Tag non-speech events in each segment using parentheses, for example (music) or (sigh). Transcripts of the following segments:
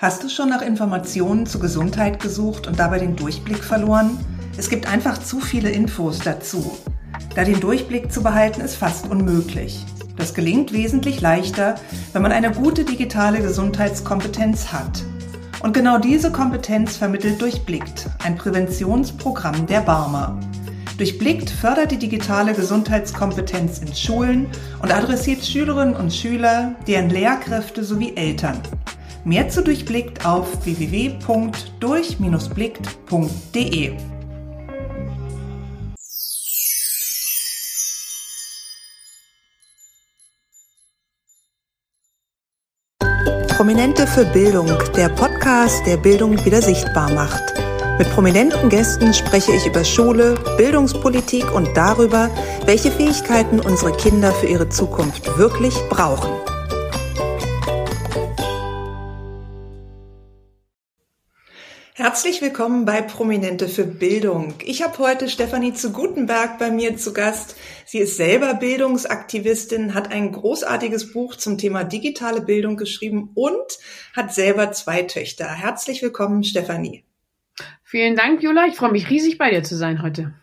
Hast du schon nach Informationen zur Gesundheit gesucht und dabei den Durchblick verloren? Es gibt einfach zu viele Infos dazu. Da den Durchblick zu behalten ist fast unmöglich. Das gelingt wesentlich leichter, wenn man eine gute digitale Gesundheitskompetenz hat. Und genau diese Kompetenz vermittelt Durchblickt, ein Präventionsprogramm der Barmer. Durchblickt fördert die digitale Gesundheitskompetenz in Schulen und adressiert Schülerinnen und Schüler, deren Lehrkräfte sowie Eltern. Mehr zu Durchblickt auf www.durch-blickt.de. Prominente für Bildung, der Podcast, der Bildung wieder sichtbar macht. Mit prominenten Gästen spreche ich über Schule, Bildungspolitik und darüber, welche Fähigkeiten unsere Kinder für ihre Zukunft wirklich brauchen. Herzlich willkommen bei Prominente für Bildung. Ich habe heute Stefanie zu Gutenberg bei mir zu Gast. Sie ist selber Bildungsaktivistin, hat ein großartiges Buch zum Thema digitale Bildung geschrieben und hat selber zwei Töchter. Herzlich willkommen, Stefanie. Vielen Dank, Jula. Ich freue mich riesig bei dir zu sein heute.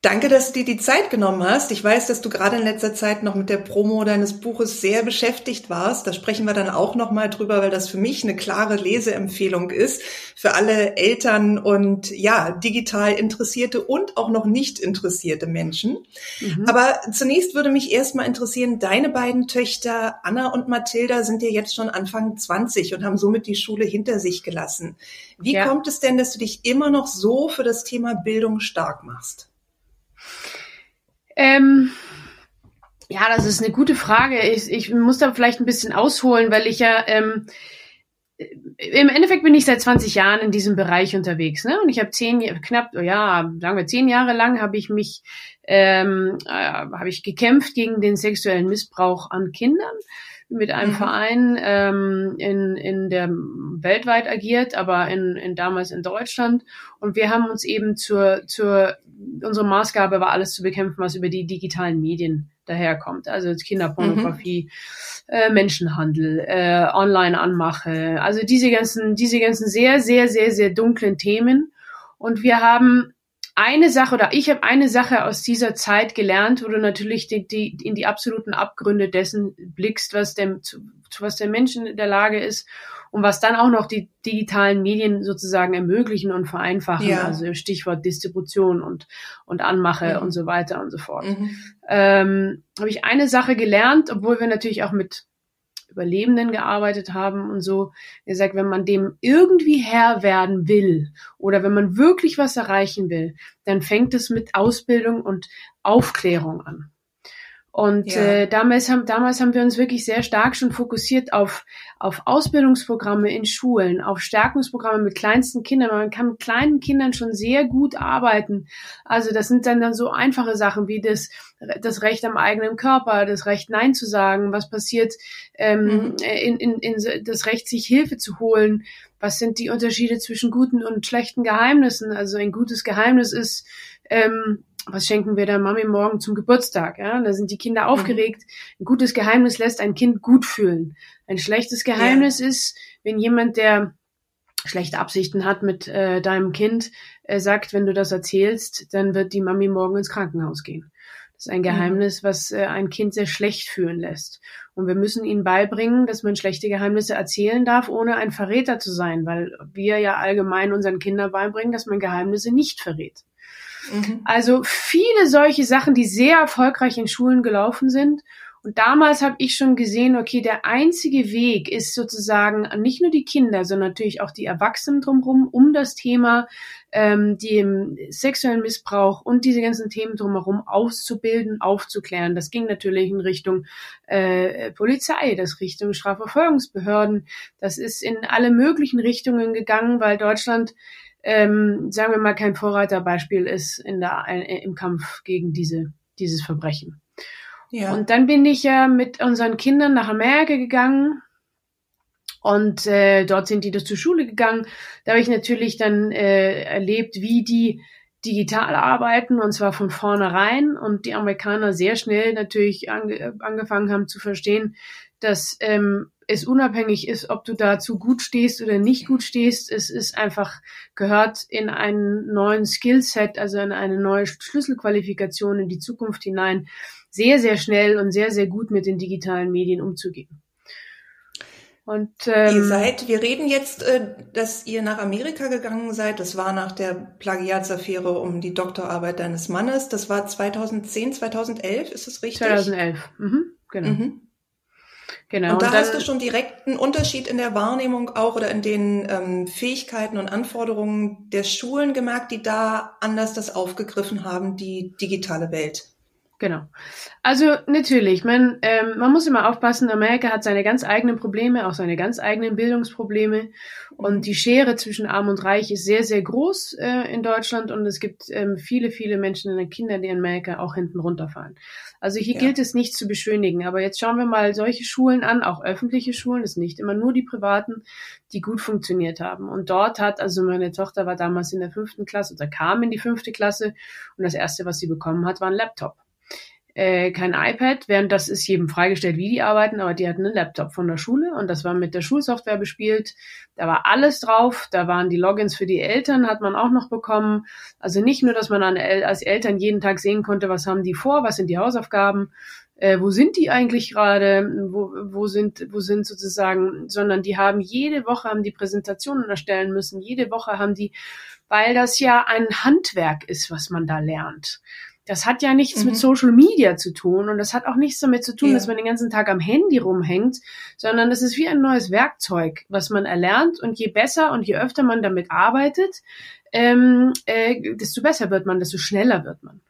Danke, dass du dir die Zeit genommen hast. Ich weiß, dass du gerade in letzter Zeit noch mit der Promo deines Buches sehr beschäftigt warst. Da sprechen wir dann auch noch mal drüber, weil das für mich eine klare Leseempfehlung ist für alle Eltern und ja, digital interessierte und auch noch nicht interessierte Menschen. Mhm. Aber zunächst würde mich erstmal interessieren, deine beiden Töchter Anna und Mathilda sind ja jetzt schon Anfang 20 und haben somit die Schule hinter sich gelassen. Wie ja. kommt es denn, dass du dich immer noch so für das Thema Bildung stark machst? Ähm, ja, das ist eine gute Frage. Ich, ich muss da vielleicht ein bisschen ausholen, weil ich ja ähm, im Endeffekt bin ich seit 20 Jahren in diesem Bereich unterwegs, ne? Und ich habe zehn, knapp, ja, sagen wir zehn Jahre lang habe ich mich, ähm, äh, habe ich gekämpft gegen den sexuellen Missbrauch an Kindern mit einem mhm. Verein ähm, in, in der weltweit agiert, aber in, in damals in Deutschland. Und wir haben uns eben zur, zur unsere Maßgabe war, alles zu bekämpfen, was über die digitalen Medien daherkommt. Also Kinderpornografie, mhm. äh, Menschenhandel, äh, Online-Anmache, also diese ganzen, diese ganzen sehr, sehr, sehr, sehr dunklen Themen. Und wir haben eine Sache oder ich habe eine Sache aus dieser Zeit gelernt, wo du natürlich die, die, in die absoluten Abgründe dessen blickst, was dem, zu, was der Mensch in der Lage ist und was dann auch noch die digitalen Medien sozusagen ermöglichen und vereinfachen, ja. also Stichwort Distribution und, und Anmache mhm. und so weiter und so fort. Mhm. Ähm, habe ich eine Sache gelernt, obwohl wir natürlich auch mit Überlebenden gearbeitet haben und so. Er sagt, wenn man dem irgendwie Herr werden will oder wenn man wirklich was erreichen will, dann fängt es mit Ausbildung und Aufklärung an. Und ja. äh, damals, haben, damals haben wir uns wirklich sehr stark schon fokussiert auf, auf Ausbildungsprogramme in Schulen, auf Stärkungsprogramme mit kleinsten Kindern. Man kann mit kleinen Kindern schon sehr gut arbeiten. Also das sind dann, dann so einfache Sachen wie das, das Recht am eigenen Körper, das Recht Nein zu sagen, was passiert, ähm, mhm. in, in, in das Recht, sich Hilfe zu holen. Was sind die Unterschiede zwischen guten und schlechten Geheimnissen? Also ein gutes Geheimnis ist, ähm, was schenken wir der Mami morgen zum Geburtstag? Ja, da sind die Kinder mhm. aufgeregt. Ein gutes Geheimnis lässt ein Kind gut fühlen. Ein schlechtes Geheimnis ja. ist, wenn jemand, der schlechte Absichten hat mit äh, deinem Kind, äh, sagt, wenn du das erzählst, dann wird die Mami morgen ins Krankenhaus gehen. Das ist ein mhm. Geheimnis, was äh, ein Kind sehr schlecht fühlen lässt. Und wir müssen ihnen beibringen, dass man schlechte Geheimnisse erzählen darf, ohne ein Verräter zu sein, weil wir ja allgemein unseren Kindern beibringen, dass man Geheimnisse nicht verrät. Mhm. Also viele solche Sachen, die sehr erfolgreich in Schulen gelaufen sind. Und damals habe ich schon gesehen, okay, der einzige Weg ist sozusagen nicht nur die Kinder, sondern natürlich auch die Erwachsenen drumherum, um das Thema ähm, dem sexuellen Missbrauch und diese ganzen Themen drumherum auszubilden, aufzuklären. Das ging natürlich in Richtung äh, Polizei, das Richtung Strafverfolgungsbehörden. Das ist in alle möglichen Richtungen gegangen, weil Deutschland ähm, sagen wir mal, kein Vorreiterbeispiel ist in der, äh, im Kampf gegen diese, dieses Verbrechen. Ja. Und dann bin ich ja mit unseren Kindern nach Amerika gegangen und äh, dort sind die das zur Schule gegangen. Da habe ich natürlich dann äh, erlebt, wie die digital arbeiten und zwar von vornherein und die Amerikaner sehr schnell natürlich ange angefangen haben zu verstehen, dass ähm, es unabhängig ist, ob du dazu gut stehst oder nicht gut stehst. Es ist einfach gehört in einen neuen Skillset, also in eine neue Schlüsselqualifikation in die Zukunft hinein, sehr, sehr schnell und sehr, sehr gut mit den digitalen Medien umzugehen. Und, ähm, ihr seid, wir reden jetzt, äh, dass ihr nach Amerika gegangen seid. Das war nach der Plagiatsaffäre um die Doktorarbeit deines Mannes. Das war 2010, 2011, ist das richtig? 2011, mhm, genau. Mhm. Genau. Und da und dann, hast du schon direkt einen Unterschied in der Wahrnehmung auch oder in den ähm, Fähigkeiten und Anforderungen der Schulen gemerkt, die da anders das aufgegriffen haben, die digitale Welt. Genau. Also natürlich, man, ähm, man muss immer aufpassen, Amerika hat seine ganz eigenen Probleme, auch seine ganz eigenen Bildungsprobleme. Und die Schere zwischen Arm und Reich ist sehr, sehr groß äh, in Deutschland und es gibt ähm, viele, viele Menschen und Kinder, die in Amerika auch hinten runterfallen. Also hier ja. gilt es nicht zu beschönigen. Aber jetzt schauen wir mal solche Schulen an, auch öffentliche Schulen, es nicht immer nur die privaten, die gut funktioniert haben. Und dort hat, also meine Tochter war damals in der fünften Klasse oder kam in die fünfte Klasse und das erste, was sie bekommen hat, war ein Laptop äh, kein iPad, während das ist jedem freigestellt, wie die arbeiten, aber die hatten einen Laptop von der Schule und das war mit der Schulsoftware bespielt. Da war alles drauf, da waren die Logins für die Eltern, hat man auch noch bekommen. Also nicht nur, dass man als Eltern jeden Tag sehen konnte, was haben die vor, was sind die Hausaufgaben, äh, wo sind die eigentlich gerade, wo, wo sind, wo sind sozusagen, sondern die haben jede Woche haben die Präsentationen erstellen müssen, jede Woche haben die, weil das ja ein Handwerk ist, was man da lernt. Das hat ja nichts mhm. mit Social Media zu tun und das hat auch nichts damit zu tun, ja. dass man den ganzen Tag am Handy rumhängt, sondern das ist wie ein neues Werkzeug, was man erlernt und je besser und je öfter man damit arbeitet, ähm, äh, desto besser wird man, desto schneller wird man.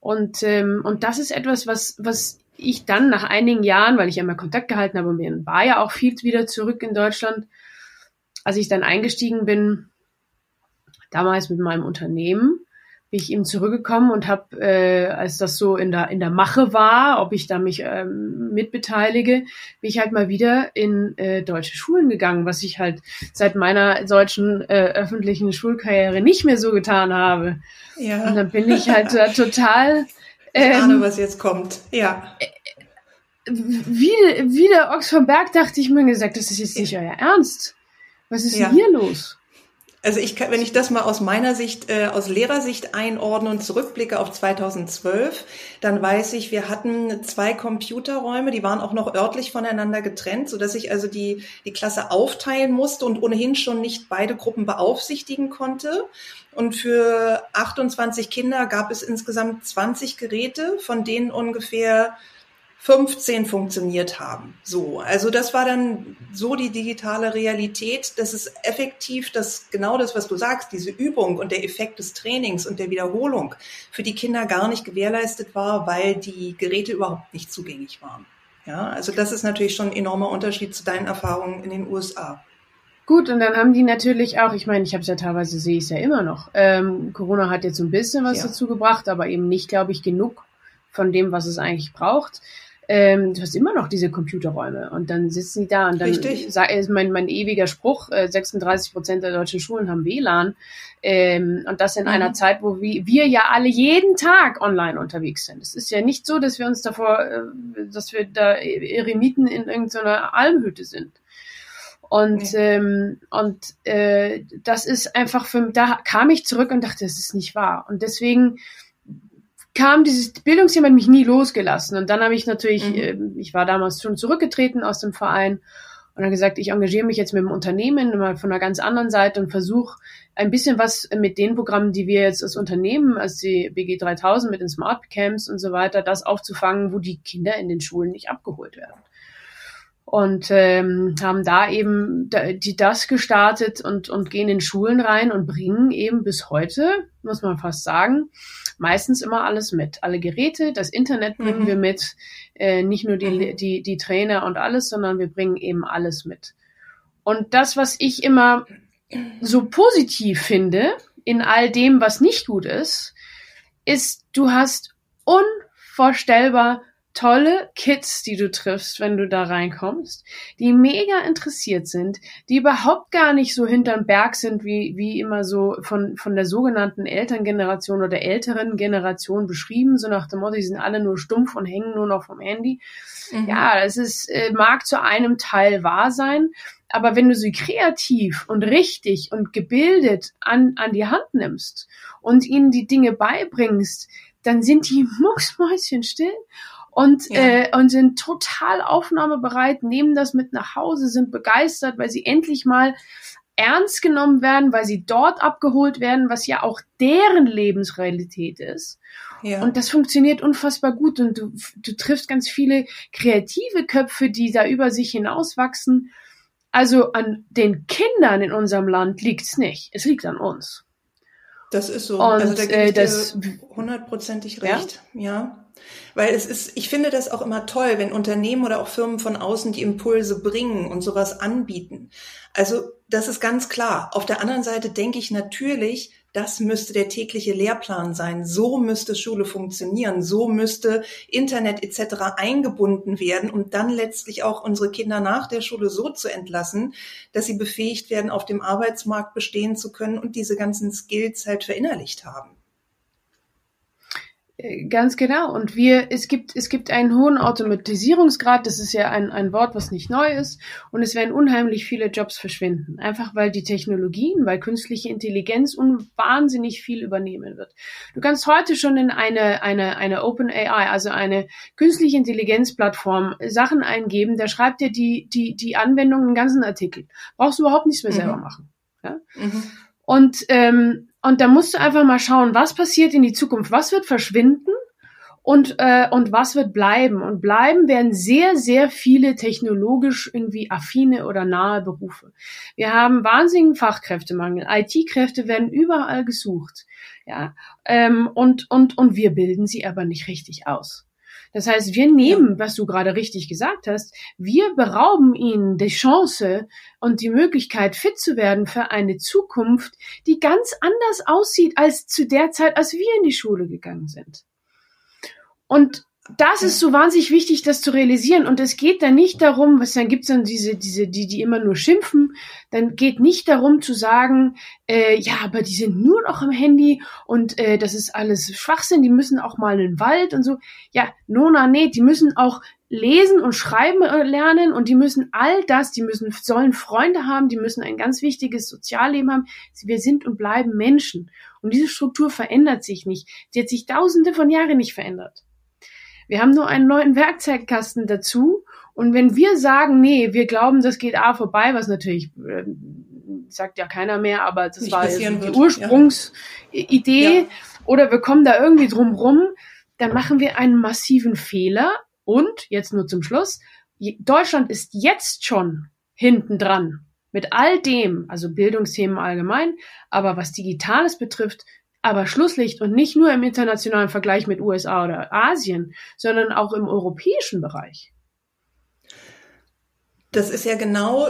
Und, ähm, und das ist etwas, was, was ich dann nach einigen Jahren, weil ich ja immer Kontakt gehalten habe und mir war ja auch viel wieder zurück in Deutschland, als ich dann eingestiegen bin, damals mit meinem Unternehmen, bin ich eben zurückgekommen und habe, äh, als das so in der in der Mache war, ob ich da mich ähm, mitbeteilige, bin ich halt mal wieder in äh, deutsche Schulen gegangen, was ich halt seit meiner solchen äh, öffentlichen Schulkarriere nicht mehr so getan habe. Ja. Und dann bin ich halt äh, total. Ähm, ich ahne, was jetzt kommt. Ja. Äh, wie, wie der Ochs vom Berg dachte ich mir gesagt, das ist jetzt nicht euer Ernst. Was ist ja. denn hier los? Also ich kann, wenn ich das mal aus meiner Sicht, äh, aus Lehrersicht einordne und zurückblicke auf 2012, dann weiß ich, wir hatten zwei Computerräume, die waren auch noch örtlich voneinander getrennt, so dass ich also die, die Klasse aufteilen musste und ohnehin schon nicht beide Gruppen beaufsichtigen konnte. Und für 28 Kinder gab es insgesamt 20 Geräte, von denen ungefähr 15 funktioniert haben. So, also das war dann so die digitale Realität, dass es effektiv das genau das, was du sagst, diese Übung und der Effekt des Trainings und der Wiederholung für die Kinder gar nicht gewährleistet war, weil die Geräte überhaupt nicht zugänglich waren. Ja, also das ist natürlich schon ein enormer Unterschied zu deinen Erfahrungen in den USA. Gut, und dann haben die natürlich auch, ich meine, ich habe es ja teilweise, sehe ich es ja immer noch. Ähm, Corona hat jetzt ein bisschen was ja. dazu gebracht, aber eben nicht, glaube ich, genug von dem, was es eigentlich braucht ähm, du hast immer noch diese Computerräume und dann sitzen die da und dann Richtig. ist mein, mein ewiger Spruch, äh, 36 Prozent der deutschen Schulen haben WLAN ähm, und das in mhm. einer Zeit, wo wir, wir ja alle jeden Tag online unterwegs sind. Es ist ja nicht so, dass wir uns davor, äh, dass wir da Eremiten in irgendeiner Almhütte sind. Und, nee. ähm, und äh, das ist einfach für da kam ich zurück und dachte, das ist nicht wahr. Und deswegen kam dieses Bildungsthema mich nie losgelassen. Und dann habe ich natürlich, mhm. äh, ich war damals schon zurückgetreten aus dem Verein und habe gesagt, ich engagiere mich jetzt mit dem Unternehmen mal von einer ganz anderen Seite und versuche ein bisschen was mit den Programmen, die wir jetzt als Unternehmen, als die BG 3000 mit den Smart Camps und so weiter, das aufzufangen, wo die Kinder in den Schulen nicht abgeholt werden und ähm, haben da eben die das gestartet und und gehen in Schulen rein und bringen eben bis heute muss man fast sagen meistens immer alles mit alle Geräte das Internet bringen mhm. wir mit äh, nicht nur die, mhm. die die Trainer und alles sondern wir bringen eben alles mit und das was ich immer so positiv finde in all dem was nicht gut ist ist du hast unvorstellbar tolle Kids, die du triffst, wenn du da reinkommst, die mega interessiert sind, die überhaupt gar nicht so hinterm Berg sind, wie, wie immer so von, von der sogenannten Elterngeneration oder älteren Generation beschrieben, so nach dem Motto, die sind alle nur stumpf und hängen nur noch vom Handy. Mhm. Ja, das ist, äh, mag zu einem Teil wahr sein, aber wenn du sie kreativ und richtig und gebildet an, an die Hand nimmst und ihnen die Dinge beibringst, dann sind die (laughs) mucksmäuschen still und, ja. äh, und sind total aufnahmebereit, nehmen das mit nach Hause, sind begeistert, weil sie endlich mal ernst genommen werden, weil sie dort abgeholt werden, was ja auch deren Lebensrealität ist. Ja. Und das funktioniert unfassbar gut und du, du triffst ganz viele kreative Köpfe, die da über sich hinauswachsen. Also an den Kindern in unserem Land liegt's nicht. Es liegt an uns. Das ist so. Und, also da gebe ich äh, dir hundertprozentig recht. Ja? ja. Weil es ist, ich finde das auch immer toll, wenn Unternehmen oder auch Firmen von außen die Impulse bringen und sowas anbieten. Also das ist ganz klar. Auf der anderen Seite denke ich natürlich, das müsste der tägliche Lehrplan sein. So müsste Schule funktionieren. So müsste Internet etc. eingebunden werden, um dann letztlich auch unsere Kinder nach der Schule so zu entlassen, dass sie befähigt werden, auf dem Arbeitsmarkt bestehen zu können und diese ganzen Skills halt verinnerlicht haben. Ganz genau. Und wir, es gibt, es gibt einen hohen Automatisierungsgrad. Das ist ja ein, ein Wort, was nicht neu ist. Und es werden unheimlich viele Jobs verschwinden. Einfach weil die Technologien, weil künstliche Intelligenz un wahnsinnig viel übernehmen wird. Du kannst heute schon in eine, eine, eine Open AI, also eine künstliche Intelligenzplattform Sachen eingeben. Da schreibt dir die, die, die Anwendung einen ganzen Artikel. Brauchst du überhaupt nichts mehr mhm. selber machen. Ja? Mhm. Und, ähm, und da musst du einfach mal schauen, was passiert in die Zukunft, was wird verschwinden und, äh, und was wird bleiben. Und bleiben werden sehr, sehr viele technologisch irgendwie affine oder nahe Berufe. Wir haben wahnsinnigen Fachkräftemangel. IT-Kräfte werden überall gesucht. Ja, ähm, und, und, und wir bilden sie aber nicht richtig aus. Das heißt, wir nehmen, was du gerade richtig gesagt hast, wir berauben ihnen die Chance und die Möglichkeit, fit zu werden für eine Zukunft, die ganz anders aussieht als zu der Zeit, als wir in die Schule gegangen sind. Und das ist so wahnsinnig wichtig, das zu realisieren. Und es geht dann nicht darum, was dann gibt's dann diese, diese, die, die immer nur schimpfen, dann geht nicht darum zu sagen, äh, ja, aber die sind nur noch am Handy und äh, das ist alles Schwachsinn, die müssen auch mal in den Wald und so. Ja, Nona, nee, die müssen auch lesen und schreiben äh, lernen und die müssen all das, die müssen, sollen Freunde haben, die müssen ein ganz wichtiges Sozialleben haben. Wir sind und bleiben Menschen. Und diese Struktur verändert sich nicht. Sie hat sich tausende von Jahren nicht verändert. Wir haben nur einen neuen Werkzeugkasten dazu. Und wenn wir sagen, nee, wir glauben, das geht A vorbei, was natürlich äh, sagt ja keiner mehr, aber das Nicht war die Ursprungsidee, ja. oder wir kommen da irgendwie drum rum, dann machen wir einen massiven Fehler. Und jetzt nur zum Schluss, Deutschland ist jetzt schon hinten dran mit all dem, also Bildungsthemen allgemein, aber was Digitales betrifft, aber Schlusslicht und nicht nur im internationalen Vergleich mit USA oder Asien, sondern auch im europäischen Bereich. Das ist ja genau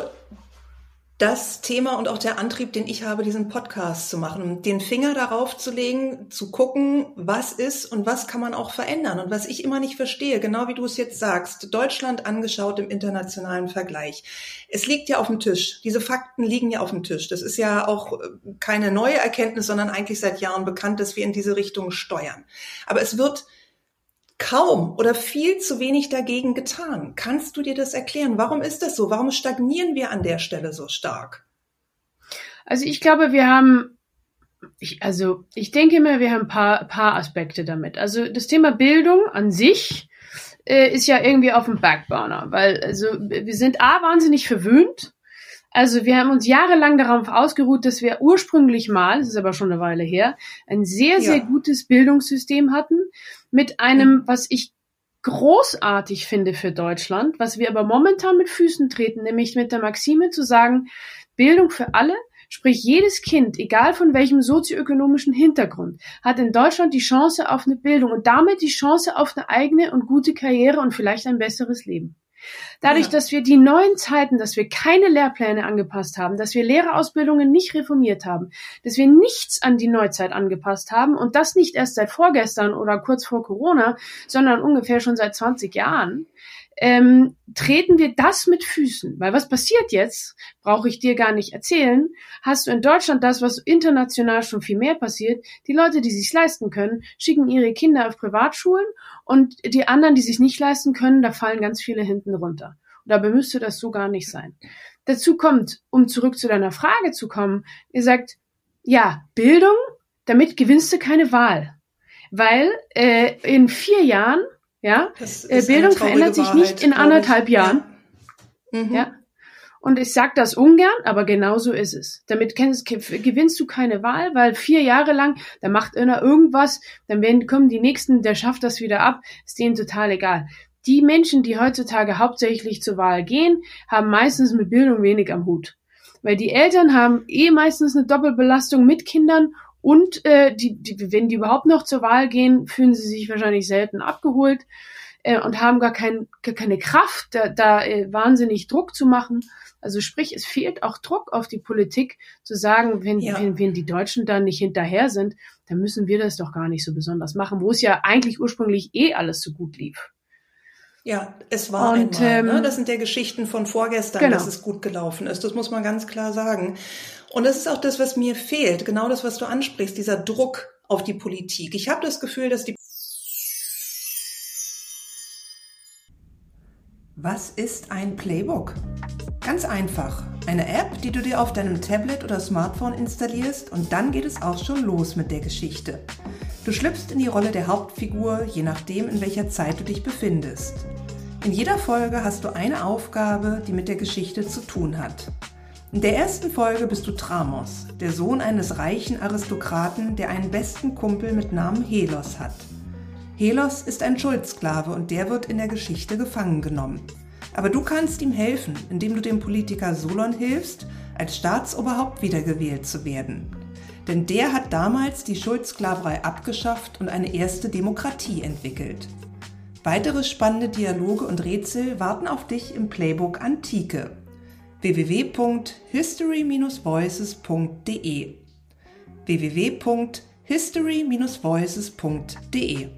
das Thema und auch der Antrieb, den ich habe, diesen Podcast zu machen, den Finger darauf zu legen, zu gucken, was ist und was kann man auch verändern. Und was ich immer nicht verstehe, genau wie du es jetzt sagst, Deutschland angeschaut im internationalen Vergleich. Es liegt ja auf dem Tisch. Diese Fakten liegen ja auf dem Tisch. Das ist ja auch äh, keine neue Erkenntnis, sondern eigentlich seit Jahren bekannt, dass wir in diese Richtung steuern. Aber es wird kaum oder viel zu wenig dagegen getan. Kannst du dir das erklären? Warum ist das so? Warum stagnieren wir an der Stelle so stark? Also ich glaube, wir haben, ich, also ich denke immer, wir haben ein paar, paar Aspekte damit. Also das Thema Bildung an sich äh, ist ja irgendwie auf dem Backburner, weil also wir sind a wahnsinnig verwöhnt. Also wir haben uns jahrelang darauf ausgeruht, dass wir ursprünglich mal, das ist aber schon eine Weile her, ein sehr, sehr ja. gutes Bildungssystem hatten, mit einem, was ich großartig finde für Deutschland, was wir aber momentan mit Füßen treten, nämlich mit der Maxime zu sagen, Bildung für alle, sprich jedes Kind, egal von welchem sozioökonomischen Hintergrund, hat in Deutschland die Chance auf eine Bildung und damit die Chance auf eine eigene und gute Karriere und vielleicht ein besseres Leben. Dadurch, ja. dass wir die neuen Zeiten, dass wir keine Lehrpläne angepasst haben, dass wir Lehrerausbildungen nicht reformiert haben, dass wir nichts an die Neuzeit angepasst haben und das nicht erst seit vorgestern oder kurz vor Corona, sondern ungefähr schon seit 20 Jahren, ähm, treten wir das mit Füßen. Weil was passiert jetzt, brauche ich dir gar nicht erzählen, hast du in Deutschland das, was international schon viel mehr passiert. Die Leute, die sich leisten können, schicken ihre Kinder auf Privatschulen und die anderen, die sich nicht leisten können, da fallen ganz viele hinten runter. Und dabei müsste das so gar nicht sein. Dazu kommt, um zurück zu deiner Frage zu kommen, ihr sagt, ja, Bildung, damit gewinnst du keine Wahl. Weil äh, in vier Jahren ja, äh, Bildung verändert sich Wahrheit, nicht in anderthalb Jahren. Ja. Mhm. ja. Und ich sage das ungern, aber genau so ist es. Damit kennst, gewinnst du keine Wahl, weil vier Jahre lang, da macht einer irgendwas, dann werden, kommen die Nächsten, der schafft das wieder ab, ist denen total egal. Die Menschen, die heutzutage hauptsächlich zur Wahl gehen, haben meistens mit Bildung wenig am Hut. Weil die Eltern haben eh meistens eine Doppelbelastung mit Kindern und äh, die, die, wenn die überhaupt noch zur Wahl gehen, fühlen sie sich wahrscheinlich selten abgeholt äh, und haben gar, kein, gar keine Kraft, da, da äh, wahnsinnig Druck zu machen. Also sprich, es fehlt auch Druck auf die Politik zu sagen, wenn, ja. wenn, wenn die Deutschen da nicht hinterher sind, dann müssen wir das doch gar nicht so besonders machen, wo es ja eigentlich ursprünglich eh alles so gut lief. Ja, es war und, einmal. Ne? Ähm, das sind ja Geschichten von vorgestern, genau. dass es gut gelaufen ist. Das muss man ganz klar sagen. Und das ist auch das, was mir fehlt, genau das, was du ansprichst, dieser Druck auf die Politik. Ich habe das Gefühl, dass die Was ist ein Playbook? Ganz einfach. Eine App, die du dir auf deinem Tablet oder Smartphone installierst und dann geht es auch schon los mit der Geschichte. Du schlüpfst in die Rolle der Hauptfigur, je nachdem, in welcher Zeit du dich befindest. In jeder Folge hast du eine Aufgabe, die mit der Geschichte zu tun hat. In der ersten Folge bist du Tramos, der Sohn eines reichen Aristokraten, der einen besten Kumpel mit Namen Helos hat. Helos ist ein Schuldsklave und der wird in der Geschichte gefangen genommen. Aber du kannst ihm helfen, indem du dem Politiker Solon hilfst, als Staatsoberhaupt wiedergewählt zu werden. Denn der hat damals die Schuldsklaverei abgeschafft und eine erste Demokratie entwickelt. Weitere spannende Dialoge und Rätsel warten auf dich im Playbook Antike www.history-voices.de www.history-voices.de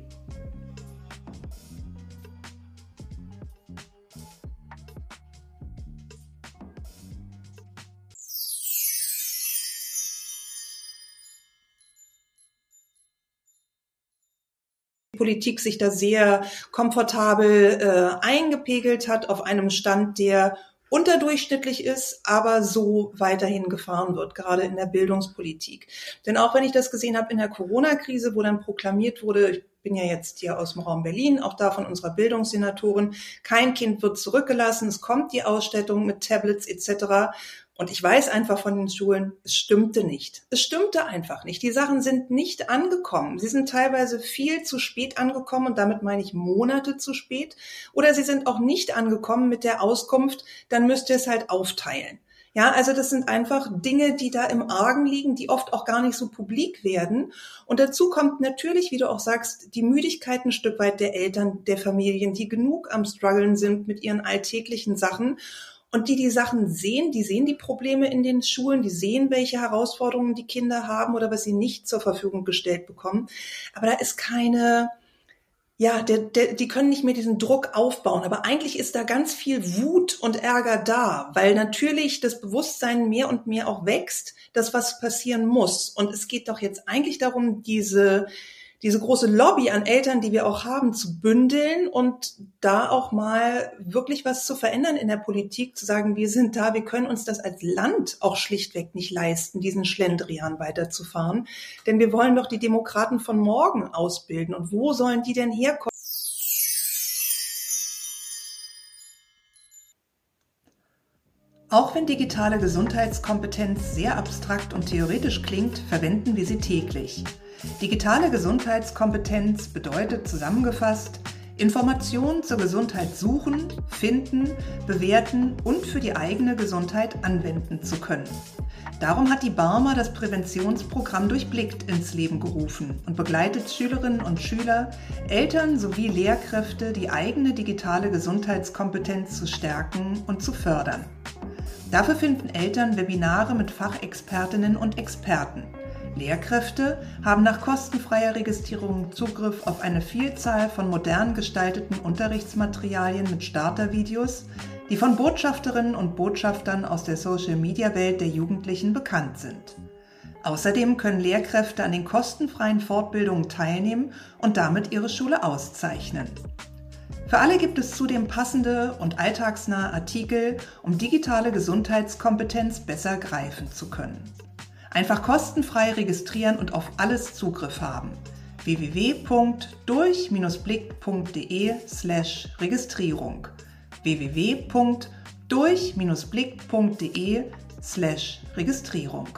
Politik sich da sehr komfortabel äh, eingepegelt hat auf einem Stand, der unterdurchschnittlich ist, aber so weiterhin gefahren wird, gerade in der Bildungspolitik. Denn auch wenn ich das gesehen habe in der Corona-Krise, wo dann proklamiert wurde, ich bin ja jetzt hier aus dem Raum Berlin, auch da von unserer Bildungssenatorin, kein Kind wird zurückgelassen, es kommt die Ausstattung mit Tablets etc. Und ich weiß einfach von den Schulen, es stimmte nicht. Es stimmte einfach nicht. Die Sachen sind nicht angekommen. Sie sind teilweise viel zu spät angekommen und damit meine ich Monate zu spät. Oder sie sind auch nicht angekommen mit der Auskunft, dann müsst ihr es halt aufteilen. Ja, also das sind einfach Dinge, die da im Argen liegen, die oft auch gar nicht so publik werden. Und dazu kommt natürlich, wie du auch sagst, die Müdigkeit ein Stück weit der Eltern, der Familien, die genug am struggeln sind mit ihren alltäglichen Sachen und die die Sachen sehen, die sehen die Probleme in den Schulen, die sehen, welche Herausforderungen die Kinder haben oder was sie nicht zur Verfügung gestellt bekommen. Aber da ist keine, ja, der, der, die können nicht mehr diesen Druck aufbauen. Aber eigentlich ist da ganz viel Wut und Ärger da, weil natürlich das Bewusstsein mehr und mehr auch wächst, dass was passieren muss. Und es geht doch jetzt eigentlich darum, diese, diese große Lobby an Eltern, die wir auch haben, zu bündeln und da auch mal wirklich was zu verändern in der Politik, zu sagen, wir sind da, wir können uns das als Land auch schlichtweg nicht leisten, diesen Schlendrian weiterzufahren. Denn wir wollen doch die Demokraten von morgen ausbilden. Und wo sollen die denn herkommen? Auch wenn digitale Gesundheitskompetenz sehr abstrakt und theoretisch klingt, verwenden wir sie täglich. Digitale Gesundheitskompetenz bedeutet zusammengefasst, Informationen zur Gesundheit suchen, finden, bewerten und für die eigene Gesundheit anwenden zu können. Darum hat die Barmer das Präventionsprogramm Durchblickt ins Leben gerufen und begleitet Schülerinnen und Schüler, Eltern sowie Lehrkräfte, die eigene digitale Gesundheitskompetenz zu stärken und zu fördern. Dafür finden Eltern Webinare mit Fachexpertinnen und Experten. Lehrkräfte haben nach kostenfreier Registrierung Zugriff auf eine Vielzahl von modern gestalteten Unterrichtsmaterialien mit Startervideos, die von Botschafterinnen und Botschaftern aus der Social-Media-Welt der Jugendlichen bekannt sind. Außerdem können Lehrkräfte an den kostenfreien Fortbildungen teilnehmen und damit ihre Schule auszeichnen. Für alle gibt es zudem passende und alltagsnahe Artikel, um digitale Gesundheitskompetenz besser greifen zu können. Einfach kostenfrei registrieren und auf alles Zugriff haben. www.durch-blick.de slash Registrierung www.durch-blick.de slash Registrierung.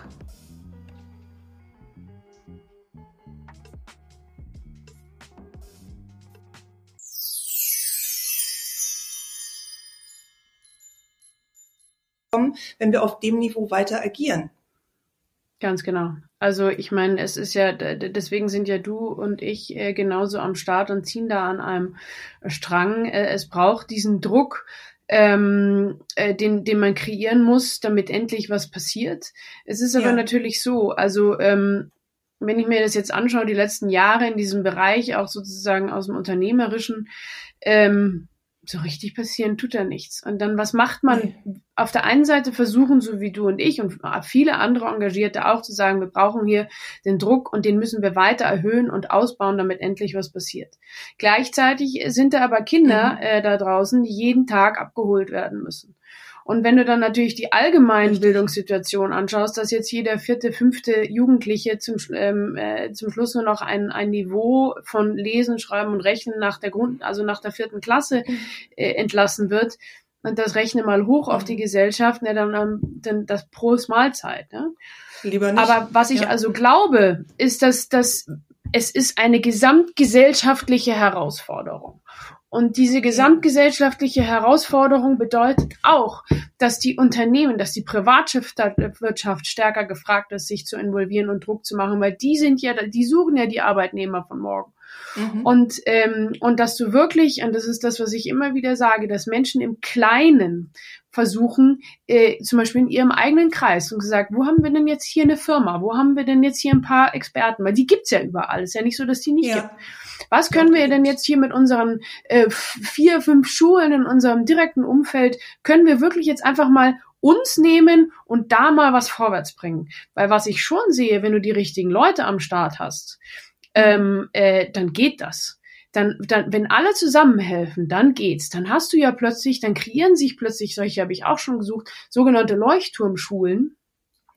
wenn wir auf dem Niveau weiter agieren. Ganz genau. Also ich meine, es ist ja, deswegen sind ja du und ich äh, genauso am Start und ziehen da an einem Strang. Äh, es braucht diesen Druck, ähm, äh, den, den man kreieren muss, damit endlich was passiert. Es ist aber ja. natürlich so, also ähm, wenn ich mir das jetzt anschaue, die letzten Jahre in diesem Bereich, auch sozusagen aus dem Unternehmerischen, ähm, so richtig passieren tut da nichts. Und dann, was macht man? Nee. Auf der einen Seite versuchen, so wie du und ich und viele andere Engagierte auch zu sagen, wir brauchen hier den Druck und den müssen wir weiter erhöhen und ausbauen, damit endlich was passiert. Gleichzeitig sind da aber Kinder mhm. äh, da draußen, die jeden Tag abgeholt werden müssen. Und wenn du dann natürlich die allgemeinen Bildungssituation anschaust, dass jetzt jeder vierte, fünfte Jugendliche zum, ähm, äh, zum Schluss nur noch ein, ein Niveau von Lesen, Schreiben und Rechnen nach der Grund, also nach der vierten Klasse mhm. äh, entlassen wird, und das rechne mal hoch auf die mhm. Gesellschaft, ne, dann, ähm, dann das pro Mahlzeit. Ne? Lieber nicht. Aber was ich ja. also glaube, ist, dass, dass es ist eine gesamtgesellschaftliche Herausforderung. Und diese gesamtgesellschaftliche Herausforderung bedeutet auch, dass die Unternehmen, dass die Privatwirtschaft stärker gefragt ist, sich zu involvieren und Druck zu machen, weil die sind ja, die suchen ja die Arbeitnehmer von morgen. Mhm. Und, ähm, und dass du wirklich, und das ist das, was ich immer wieder sage, dass Menschen im Kleinen versuchen, äh, zum Beispiel in ihrem eigenen Kreis und gesagt, wo haben wir denn jetzt hier eine Firma? Wo haben wir denn jetzt hier ein paar Experten? Weil die gibt's ja überall. Ist ja nicht so, dass die nicht ja. gibt. Was können wir denn jetzt hier mit unseren äh, vier, fünf Schulen in unserem direkten Umfeld, können wir wirklich jetzt einfach mal uns nehmen und da mal was vorwärts bringen? Weil was ich schon sehe, wenn du die richtigen Leute am Start hast, ähm, äh, dann geht das. Dann, dann, wenn alle zusammenhelfen, dann geht's. Dann hast du ja plötzlich, dann kreieren sich plötzlich, solche habe ich auch schon gesucht, sogenannte Leuchtturmschulen,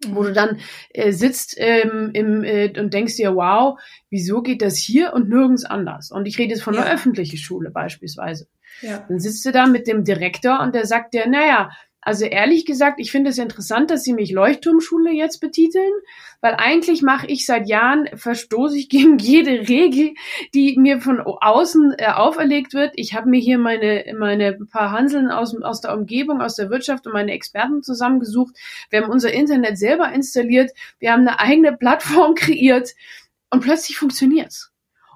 wo du dann äh, sitzt ähm, im, äh, und denkst dir, wow, wieso geht das hier und nirgends anders? Und ich rede jetzt von ja. einer öffentlichen Schule beispielsweise. Ja. Dann sitzt du da mit dem Direktor und der sagt dir, naja, also ehrlich gesagt, ich finde es interessant, dass Sie mich Leuchtturmschule jetzt betiteln, weil eigentlich mache ich seit Jahren, verstoße ich (laughs) gegen jede Regel, die mir von außen äh, auferlegt wird. Ich habe mir hier meine, meine paar Hanseln aus, aus der Umgebung, aus der Wirtschaft und meine Experten zusammengesucht. Wir haben unser Internet selber installiert. Wir haben eine eigene Plattform (laughs) kreiert und plötzlich funktioniert's.